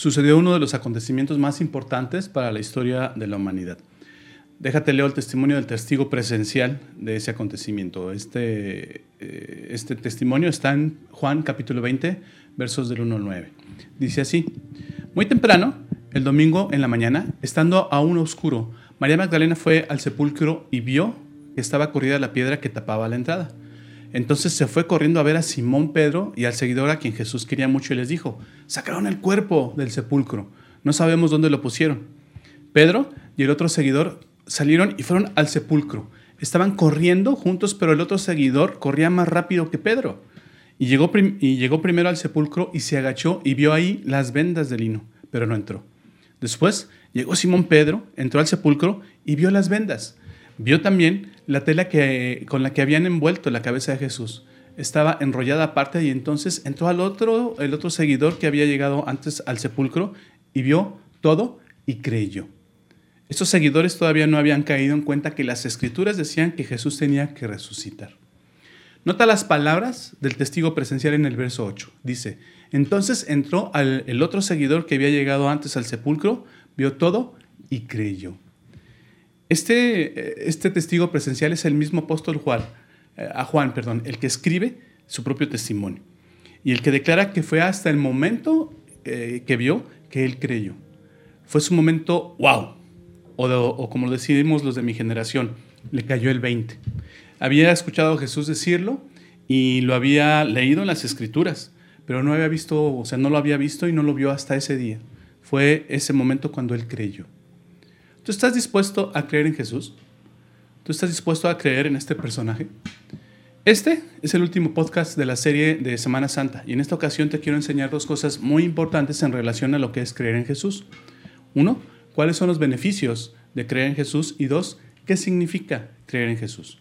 sucedió uno de los acontecimientos más importantes para la historia de la humanidad. Déjate leo el testimonio del testigo presencial de ese acontecimiento. Este, eh, este testimonio está en Juan capítulo 20, versos del 1 al 9. Dice así, muy temprano, el domingo en la mañana, estando aún oscuro, María Magdalena fue al sepulcro y vio que estaba corrida la piedra que tapaba la entrada. Entonces se fue corriendo a ver a Simón Pedro y al seguidor a quien Jesús quería mucho y les dijo, sacaron el cuerpo del sepulcro, no sabemos dónde lo pusieron. Pedro y el otro seguidor salieron y fueron al sepulcro. Estaban corriendo juntos, pero el otro seguidor corría más rápido que Pedro. Y llegó, y llegó primero al sepulcro y se agachó y vio ahí las vendas de lino, pero no entró. Después llegó Simón Pedro, entró al sepulcro y vio las vendas Vio también la tela que, con la que habían envuelto la cabeza de Jesús. Estaba enrollada aparte y entonces entró al otro, el otro seguidor que había llegado antes al sepulcro y vio todo y creyó. Estos seguidores todavía no habían caído en cuenta que las escrituras decían que Jesús tenía que resucitar. Nota las palabras del testigo presencial en el verso 8. Dice, entonces entró el otro seguidor que había llegado antes al sepulcro, vio todo y creyó. Este, este testigo presencial es el mismo apóstol Juan, eh, a Juan, perdón, el que escribe su propio testimonio y el que declara que fue hasta el momento eh, que vio que él creyó. Fue su momento wow, o, o como lo decimos los de mi generación, le cayó el 20. Había escuchado a Jesús decirlo y lo había leído en las escrituras, pero no había visto, o sea, no lo había visto y no lo vio hasta ese día. Fue ese momento cuando él creyó. ¿Tú estás dispuesto a creer en Jesús? ¿Tú estás dispuesto a creer en este personaje? Este es el último podcast de la serie de Semana Santa y en esta ocasión te quiero enseñar dos cosas muy importantes en relación a lo que es creer en Jesús. Uno, cuáles son los beneficios de creer en Jesús y dos, qué significa creer en Jesús.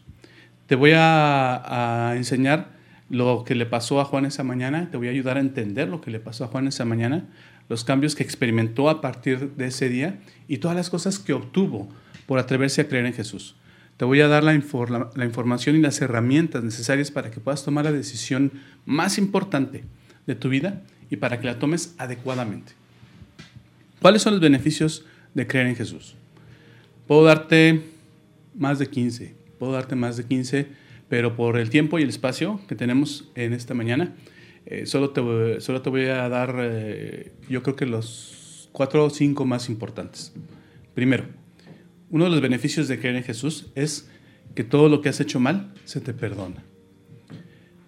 Te voy a, enseñar lo que le pasó a Juan esa mañana, te voy a ayudar a entender lo que le pasó a Juan esa mañana, los cambios que experimentó a partir de ese día y todas las cosas que obtuvo por atreverse a creer en Jesús. Te voy a dar la, la, información y las herramientas necesarias para que puedas tomar la decisión más importante de tu vida y para que la tomes adecuadamente. ¿Cuáles son los beneficios de creer en Jesús? Puedo darte más de 15, puedo darte más de 15, pero por el tiempo y el espacio que tenemos en esta mañana, eh, solo, te, solo te voy a dar, eh, yo creo que los cuatro o cinco más importantes. Primero, uno de los beneficios de creer en Jesús es que todo lo que has hecho mal se te perdona.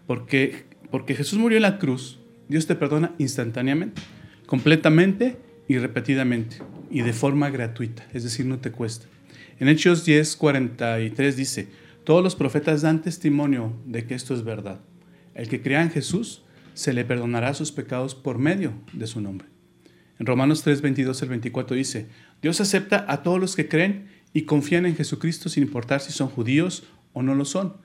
Porque, porque Jesús murió en la cruz, Dios te perdona instantáneamente, completamente y repetidamente y de forma gratuita, es decir, no te cuesta. En Hechos 10, 43 dice, todos los profetas dan testimonio de que esto es verdad. El que crea en Jesús se le perdonará sus pecados por medio de su nombre. En Romanos 3, 22 al 24 dice, Dios acepta a todos los que creen y confían en Jesucristo sin importar si son judíos o no lo son.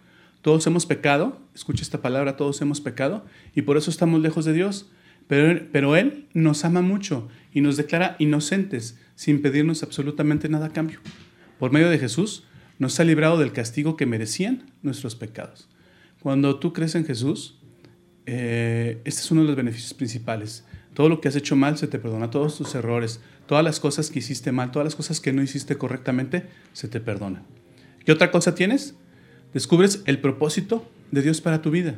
Todos hemos pecado, escucha esta palabra, todos hemos pecado y por eso estamos lejos de Dios. Pero, pero Él nos ama mucho y nos declara inocentes sin pedirnos absolutamente nada a cambio. Por medio de Jesús nos ha librado del castigo que merecían nuestros pecados. Cuando tú crees en Jesús, eh, este es uno de los beneficios principales. Todo lo que has hecho mal se te perdona, todos tus errores, todas las cosas que hiciste mal, todas las cosas que no hiciste correctamente, se te perdona. ¿Qué otra cosa tienes? Descubres el propósito de Dios para tu vida.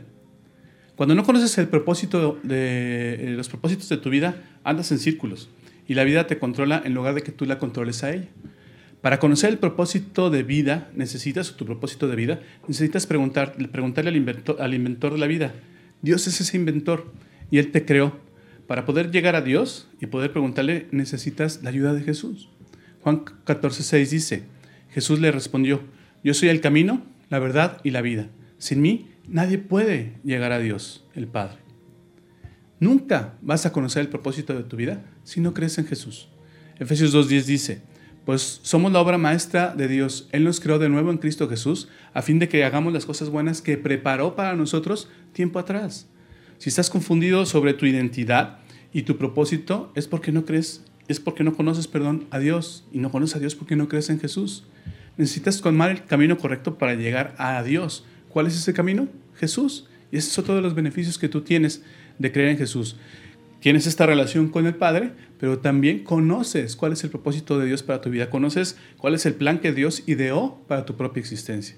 Cuando no conoces el propósito de eh, los propósitos de tu vida, andas en círculos y la vida te controla en lugar de que tú la controles a ella. Para conocer el propósito de vida, necesitas, o tu propósito de vida, necesitas preguntar, preguntarle al inventor, al inventor de la vida, Dios es ese inventor y Él te creó. Para poder llegar a Dios y poder preguntarle, necesitas la ayuda de Jesús. Juan 14:6 dice, Jesús le respondió, yo soy el camino, la verdad y la vida. Sin mí nadie puede llegar a Dios, el Padre. Nunca vas a conocer el propósito de tu vida si no crees en Jesús. Efesios 2.10 dice, pues somos la obra maestra de Dios. Él nos creó de nuevo en Cristo Jesús a fin de que hagamos las cosas buenas que preparó para nosotros tiempo atrás. Si estás confundido sobre tu identidad y tu propósito, es porque no crees, es porque no conoces, perdón, a Dios. Y no conoces a Dios porque no crees en Jesús. Necesitas tomar el camino correcto para llegar a Dios. ¿Cuál es ese camino? Jesús. Y esos son todos los beneficios que tú tienes de creer en Jesús tienes esta relación con el Padre, pero también conoces cuál es el propósito de Dios para tu vida, conoces cuál es el plan que Dios ideó para tu propia existencia.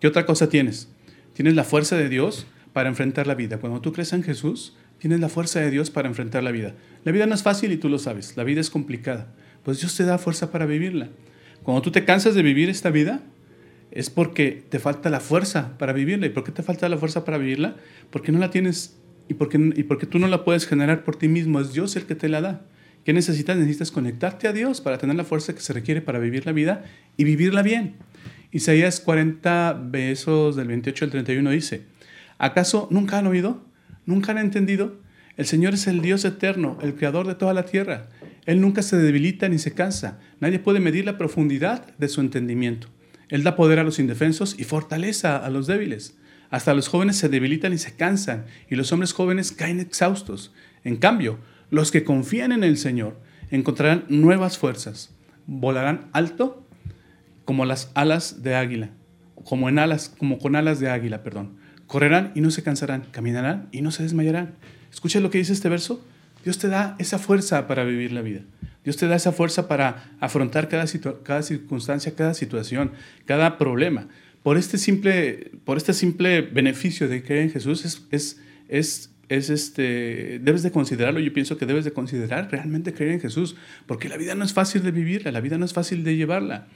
¿Qué otra cosa tienes? Tienes la fuerza de Dios para enfrentar la vida. Cuando tú crees en Jesús, tienes la fuerza de Dios para enfrentar la vida. La vida no es fácil y tú lo sabes, la vida es complicada, pues Dios te da fuerza para vivirla. Cuando tú te cansas de vivir esta vida, es porque te falta la fuerza para vivirla. ¿Y por qué te falta la fuerza para vivirla? Porque no la tienes y porque, y porque tú no la puedes generar por ti mismo, es Dios el que te la da. ¿Qué necesitas? Necesitas conectarte a Dios para tener la fuerza que se requiere para vivir la vida y vivirla bien. Isaías 40, besos del 28 al 31 dice, ¿acaso nunca han oído? ¿Nunca han entendido? El Señor es el Dios eterno, el creador de toda la tierra. Él nunca se debilita ni se cansa. Nadie puede medir la profundidad de su entendimiento. Él da poder a los indefensos y fortaleza a los débiles. Hasta los jóvenes se debilitan y se cansan, y los hombres jóvenes caen exhaustos. En cambio, los que confían en el Señor encontrarán nuevas fuerzas, volarán alto como las alas de águila, como con alas de águila, perdón. Correrán y no se cansarán, caminarán y no se desmayarán. Escucha lo que dice este verso. Dios te da esa fuerza para vivir la vida. Dios te da esa fuerza para afrontar cada, cada circunstancia, cada situación, cada problema por este simple, por este simple beneficio de creer en Jesús, es, es, es, es, este, debes de considerarlo, yo pienso que debes de considerar realmente creer en Jesús, porque la vida no es fácil de vivirla, la vida no es fácil de llevarla.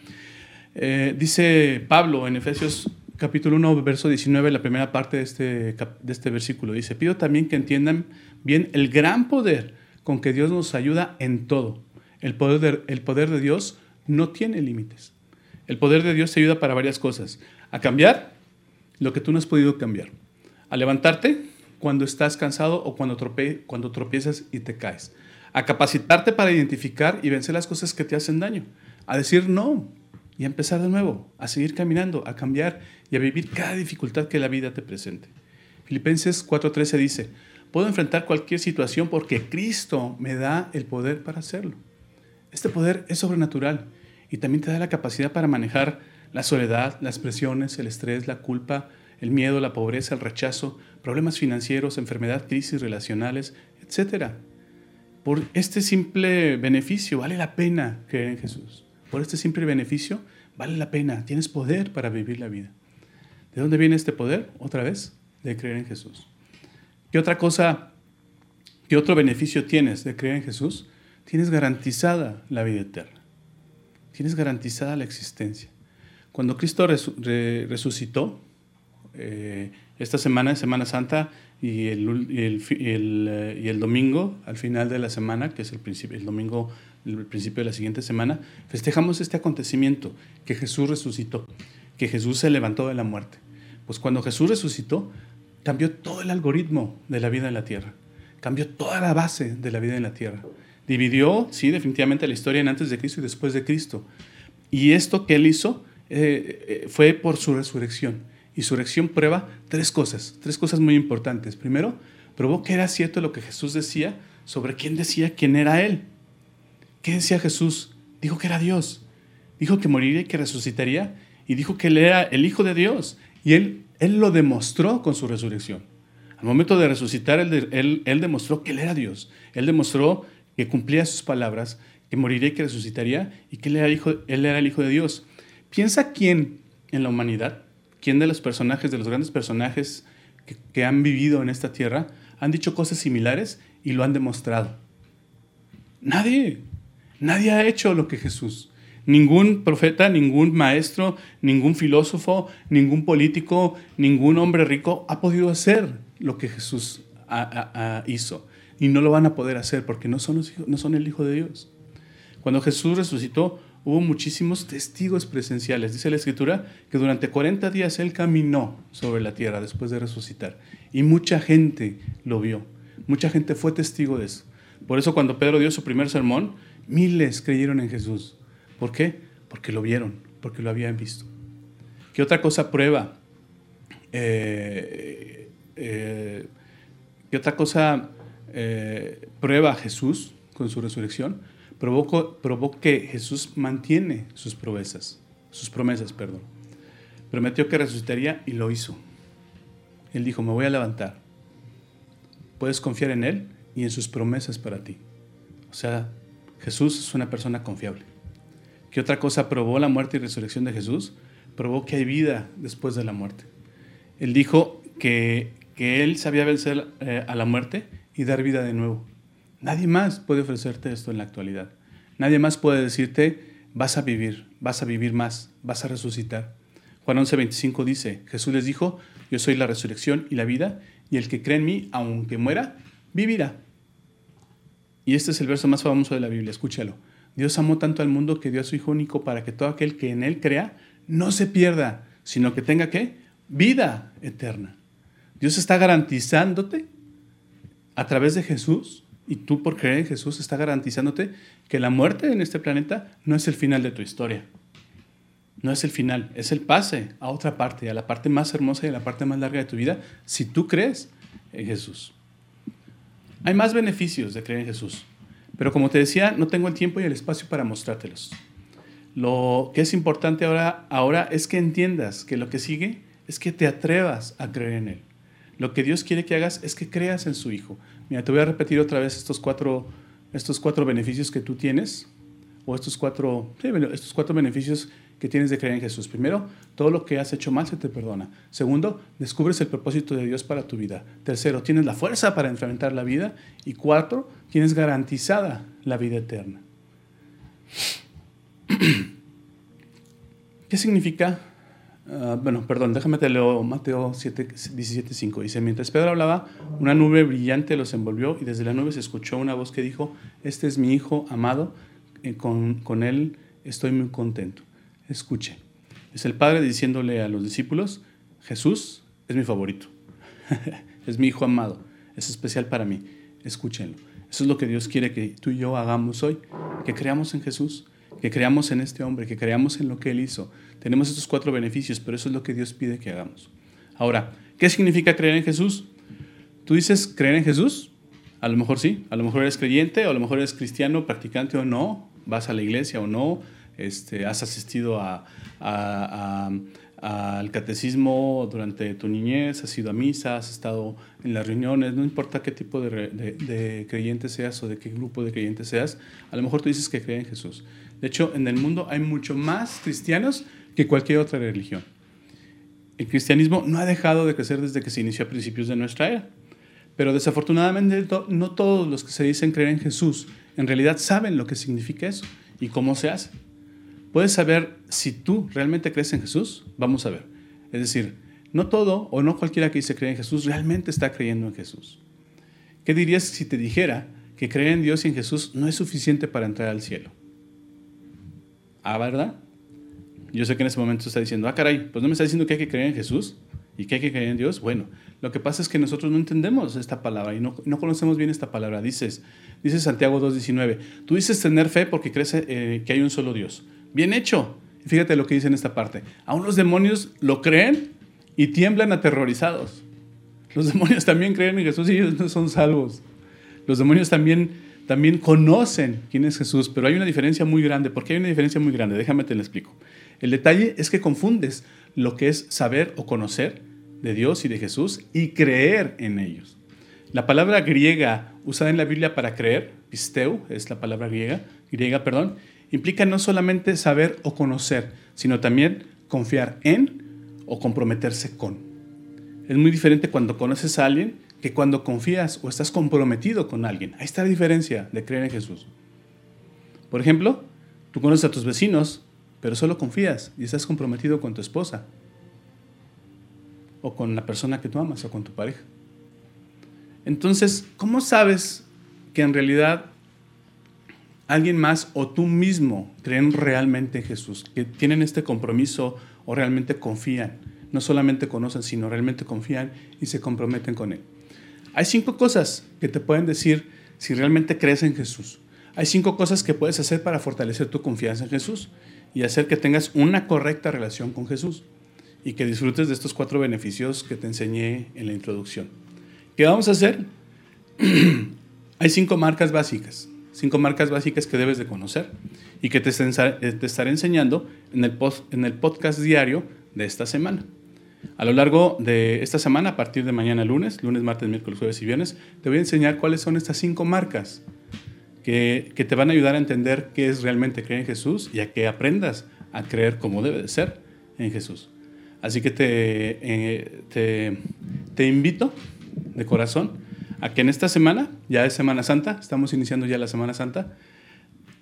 Eh, dice Pablo en Efesios capítulo 1, verso 19, la primera parte de este, de este versículo, dice, pido también que entiendan bien el gran poder con que Dios nos ayuda en todo. El poder el poder de Dios no tiene límites. El poder de Dios te ayuda para varias cosas a cambiar lo que tú no has podido cambiar, a levantarte cuando estás cansado o cuando, cuando tropiezas y te caes, a capacitarte para identificar y vencer las cosas que te hacen daño, a decir no y a empezar de nuevo, a seguir caminando, a cambiar y a vivir cada dificultad que la vida te presente. Filipenses 4:13 dice, puedo enfrentar cualquier situación porque Cristo me da el poder para hacerlo. Este poder es sobrenatural y también te da la capacidad para manejar la soledad, las presiones, el estrés, la culpa, el miedo, la pobreza, el rechazo, problemas financieros, enfermedad, crisis relacionales, etc. Por este simple beneficio vale la pena creer en Jesús. Por este simple beneficio vale la pena. Tienes poder para vivir la vida. ¿De dónde viene este poder? Otra vez, de creer en Jesús. ¿Qué otra cosa, qué otro beneficio tienes de creer en Jesús? Tienes garantizada la vida eterna. Tienes garantizada la existencia. Cuando Cristo resucitó, eh, esta semana, Semana Santa, y el, eh, y el, domingo, al final de la semana, que es el, el domingo, el principio de la siguiente semana, festejamos este acontecimiento, que Jesús resucitó, que Jesús se levantó de la muerte. Pues cuando Jesús resucitó, cambió todo el algoritmo de la vida en la tierra, cambió toda la base de la vida en la tierra. Dividió, sí, definitivamente la historia en antes de Cristo y después de Cristo. Y esto que él hizo eh, fue por su resurrección. Y su resurrección prueba tres cosas, tres cosas muy importantes. Primero, probó que era cierto lo que Jesús decía sobre quién decía quién era Él. ¿Qué decía Jesús? Dijo que era Dios. Dijo que moriría y que resucitaría. Y dijo que Él era el Hijo de Dios. Y Él, él lo demostró con su resurrección. Al momento de resucitar, él, él, él demostró que Él era Dios. Él demostró que cumplía sus palabras, que moriría y que resucitaría, y que él era, hijo, él era el Hijo de Dios. Piensa quién en la humanidad, quién de los personajes, de los grandes personajes que, han vivido en esta tierra, han dicho cosas similares y lo han demostrado. Nadie, nadie ha hecho lo que Jesús. Ningún profeta, ningún maestro, ningún filósofo, ningún político, ningún hombre rico ha podido hacer lo que Jesús hizo. Y no lo van a poder hacer porque no son, no son el Hijo de Dios. Cuando Jesús resucitó, hubo muchísimos testigos presenciales. Dice la escritura que durante 40 días él caminó sobre la tierra después de resucitar y mucha gente lo vio. Mucha gente fue testigo de eso. Por eso cuando Pedro dio su primer sermón, miles creyeron en Jesús. ¿Por qué? Porque lo vieron, porque lo habían visto. ¿Qué otra cosa prueba? Eh, eh, ¿Qué otra cosa eh, prueba Jesús con su resurrección? Probó, que Jesús mantiene sus promesas, sus promesas, perdón. Prometió que resucitaría y lo hizo. Él dijo, me voy a levantar. Puedes confiar en Él y en sus promesas para ti. O sea, Jesús es una persona confiable. ¿Qué otra cosa probó la muerte y resurrección de Jesús? Probó que hay vida después de la muerte. Él dijo que, que Él sabía vencer eh, a la muerte y dar vida de nuevo. Nadie más puede ofrecerte esto en la actualidad. Nadie más puede decirte, vas a vivir, vas a vivir más, vas a resucitar. Juan 11:25 dice, Jesús les dijo, yo soy la resurrección y la vida, y el que cree en mí, aunque muera, vivirá. Y este es el verso más famoso de la Biblia, escúchalo. Dios amó tanto al mundo que dio a su Hijo único para que todo aquel que en Él crea no se pierda, sino que tenga? Vida eterna. Dios está garantizándote a través de Jesús y tú por creer en Jesús está garantizándote que la muerte en este planeta no es el final de tu historia. No es el final, es el pase a otra parte, a la parte más hermosa y a la parte más larga de tu vida, si tú crees en Jesús. Hay más beneficios de creer en Jesús, pero como te decía, no tengo el tiempo y el espacio para mostrártelos. Lo que es importante ahora, ahora es que entiendas que lo que sigue es que te atrevas a creer en Él. Lo que Dios quiere que hagas es que creas en su Hijo. Mira, te voy a repetir otra vez estos cuatro, estos cuatro beneficios que tú tienes, o estos cuatro, estos cuatro beneficios que tienes de creer en Jesús. Primero, todo lo que has hecho mal se te perdona. Segundo, descubres el propósito de Dios para tu vida. Tercero, tienes la fuerza para enfrentar la vida. Y cuarto, tienes garantizada la vida eterna. ¿Qué significa Ah, bueno, perdón, déjame te leo Mateo 7, 17, 5. Dice, mientras Pedro hablaba, una nube brillante los envolvió y desde la nube se escuchó una voz que dijo, este es mi hijo amado, eh, con, con él estoy muy contento. Escuche. Es el Padre diciéndole a los discípulos, Jesús es mi favorito, es mi hijo amado, es especial para mí, escúchenlo. Eso es lo que Dios quiere que tú y yo hagamos hoy, que creamos en Jesús, que creamos en este hombre, que creamos en lo que Él hizo. Tenemos estos cuatro beneficios, pero eso es lo que Dios pide que hagamos. Ahora, ¿qué significa creer en Jesús? ¿Tú dices creer en Jesús? A lo mejor sí, a lo mejor eres creyente, a lo mejor eres cristiano, practicante o no, vas a la iglesia o no, este, has asistido a, al catecismo durante tu niñez, has ido a misa, has estado en las reuniones, no importa qué tipo de, creyente seas o de qué grupo de creyentes seas, a lo mejor tú dices que crees en Jesús. De hecho, en el mundo hay mucho más cristianos que cualquier otra religión. El cristianismo no ha dejado de crecer desde que se inició a principios de nuestra era. Pero desafortunadamente no todos los que se dicen creer en Jesús en realidad saben lo que significa eso y cómo se hace. ¿Puedes saber si tú realmente crees en Jesús? Vamos a ver. Es decir, no todo o no cualquiera que dice creer en Jesús realmente está creyendo en Jesús. ¿Qué dirías si te dijera que creer en Dios y en Jesús no es suficiente para entrar al cielo? Ah, ¿verdad? Yo sé que en ese momento está diciendo, ah, caray, pues no me está diciendo que hay que creer en Jesús y que hay que creer en Dios. Bueno, lo que pasa es que nosotros no entendemos esta palabra y no, no conocemos bien esta palabra. Dices, dice Santiago 2.19, tú dices tener fe porque crees eh, que hay un solo Dios. Bien hecho. Fíjate lo que dice en esta parte. Aún los demonios lo creen y tiemblan aterrorizados. Los demonios también creen en Jesús y ellos no son salvos. Los demonios también, también conocen quién es Jesús, pero hay una diferencia muy grande. ¿Por qué hay una diferencia muy grande? Déjame te lo explico. El detalle es que confundes lo que es saber o conocer de Dios y de Jesús y creer en ellos. La palabra griega usada en la Biblia para creer, pisteu, es la palabra griega, griega, perdón, implica no solamente saber o conocer, sino también confiar en o comprometerse con. Es muy diferente cuando conoces a alguien que cuando confías o estás comprometido con alguien. Ahí está la diferencia de creer en Jesús. Por ejemplo, tú conoces a tus vecinos, pero solo confías y estás comprometido con tu esposa o con la persona que tú amas o con tu pareja. Entonces, ¿cómo sabes que en realidad alguien más o tú mismo creen realmente en Jesús, que tienen este compromiso o realmente confían? No solamente conocen, sino realmente confían y se comprometen con Él. Hay cinco cosas que te pueden decir si realmente crees en Jesús. Hay cinco cosas que puedes hacer para fortalecer tu confianza en Jesús y hacer que tengas una correcta relación con Jesús y que disfrutes de estos cuatro beneficios que te enseñé en la introducción. ¿Qué vamos a hacer? Hay cinco marcas básicas, cinco marcas básicas que debes de conocer y que te, estaré enseñando en el, podcast diario de esta semana. A lo largo de esta semana, a partir de mañana lunes, lunes, martes, miércoles, jueves y viernes, te voy a enseñar cuáles son estas cinco marcas que, te van a ayudar a entender qué es realmente creer en Jesús y a que aprendas a creer como debe de ser en Jesús. Así que te, eh, te, te invito de corazón a que en esta semana, ya es Semana Santa, estamos iniciando ya la Semana Santa,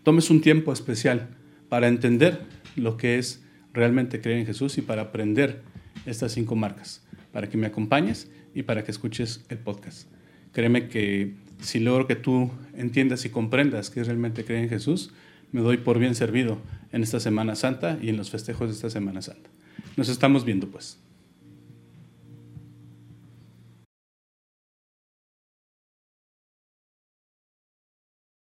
tomes un tiempo especial para entender lo que es realmente creer en Jesús y para aprender estas cinco marcas, para que me acompañes y para que escuches el podcast. Créeme que si logro que tú entiendas y comprendas que realmente creer en Jesús, me doy por bien servido en esta Semana Santa y en los festejos de esta Semana Santa. Nos estamos viendo pues.